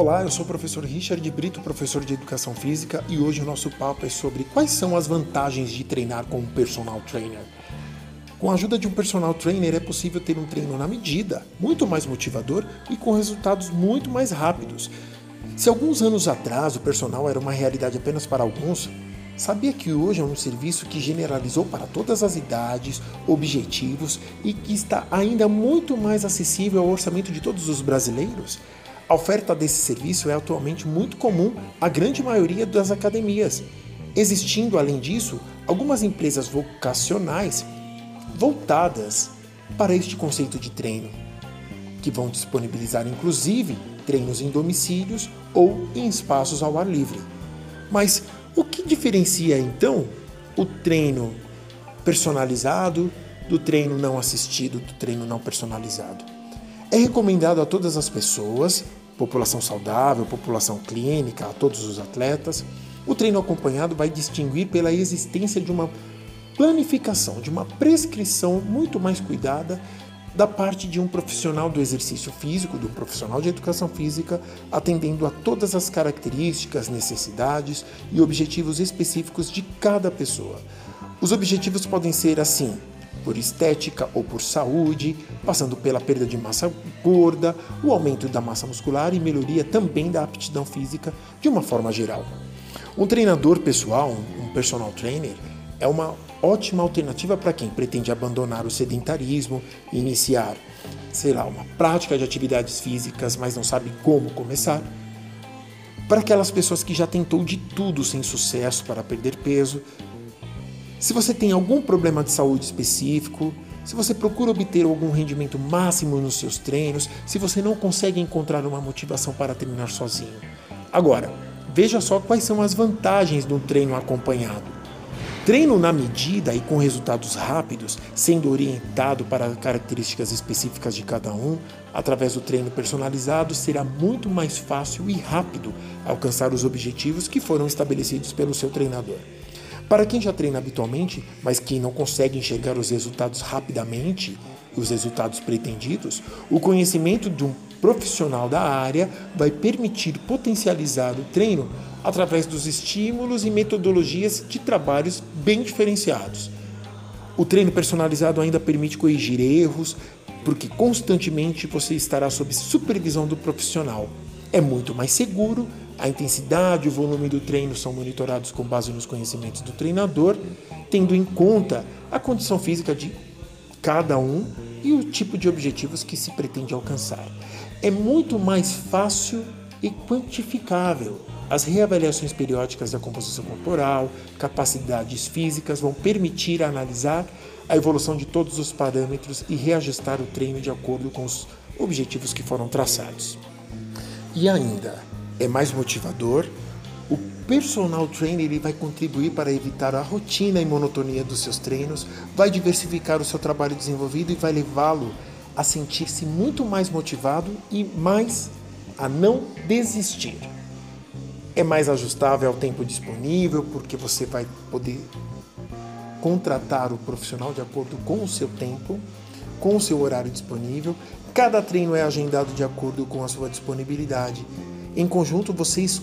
Olá, eu sou o professor Richard Brito, professor de Educação Física, e hoje o nosso papo é sobre quais são as vantagens de treinar com um personal trainer. Com a ajuda de um personal trainer é possível ter um treino na medida, muito mais motivador e com resultados muito mais rápidos. Se alguns anos atrás o personal era uma realidade apenas para alguns, sabia que hoje é um serviço que generalizou para todas as idades, objetivos e que está ainda muito mais acessível ao orçamento de todos os brasileiros? A oferta desse serviço é atualmente muito comum à grande maioria das academias, existindo, além disso, algumas empresas vocacionais voltadas para este conceito de treino, que vão disponibilizar inclusive treinos em domicílios ou em espaços ao ar livre. Mas o que diferencia então o treino personalizado do treino não assistido, do treino não personalizado? É recomendado a todas as pessoas população saudável, população clínica, a todos os atletas. O treino acompanhado vai distinguir pela existência de uma planificação, de uma prescrição muito mais cuidada da parte de um profissional do exercício físico, de um profissional de educação física, atendendo a todas as características, necessidades e objetivos específicos de cada pessoa. Os objetivos podem ser assim: por estética ou por saúde, passando pela perda de massa gorda, o aumento da massa muscular e melhoria também da aptidão física de uma forma geral. Um treinador pessoal, um personal trainer, é uma ótima alternativa para quem pretende abandonar o sedentarismo e iniciar, sei lá, uma prática de atividades físicas, mas não sabe como começar. Para aquelas pessoas que já tentou de tudo sem sucesso para perder peso, se você tem algum problema de saúde específico, se você procura obter algum rendimento máximo nos seus treinos, se você não consegue encontrar uma motivação para treinar sozinho. Agora, veja só quais são as vantagens do treino acompanhado. Treino na medida e com resultados rápidos, sendo orientado para características específicas de cada um, através do treino personalizado, será muito mais fácil e rápido alcançar os objetivos que foram estabelecidos pelo seu treinador. Para quem já treina habitualmente, mas que não consegue enxergar os resultados rapidamente, os resultados pretendidos, o conhecimento de um profissional da área vai permitir potencializar o treino através dos estímulos e metodologias de trabalhos bem diferenciados. O treino personalizado ainda permite corrigir erros, porque constantemente você estará sob supervisão do profissional. É muito mais seguro a intensidade e o volume do treino são monitorados com base nos conhecimentos do treinador, tendo em conta a condição física de cada um e o tipo de objetivos que se pretende alcançar. É muito mais fácil e quantificável. As reavaliações periódicas da composição corporal, capacidades físicas vão permitir analisar a evolução de todos os parâmetros e reajustar o treino de acordo com os objetivos que foram traçados. E ainda, é mais motivador. O personal trainer ele vai contribuir para evitar a rotina e monotonia dos seus treinos, vai diversificar o seu trabalho desenvolvido e vai levá-lo a sentir-se muito mais motivado e mais a não desistir. É mais ajustável ao tempo disponível, porque você vai poder contratar o profissional de acordo com o seu tempo, com o seu horário disponível. Cada treino é agendado de acordo com a sua disponibilidade em conjunto, vocês,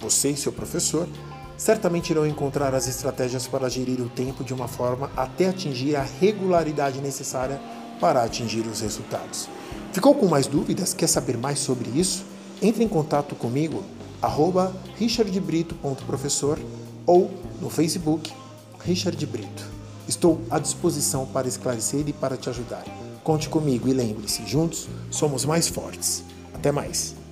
você e seu professor, certamente irão encontrar as estratégias para gerir o tempo de uma forma até atingir a regularidade necessária para atingir os resultados. Ficou com mais dúvidas? Quer saber mais sobre isso? Entre em contato comigo, arroba richardbrito.professor ou no Facebook Richard Brito. Estou à disposição para esclarecer e para te ajudar. Conte comigo e lembre-se, juntos somos mais fortes. Até mais!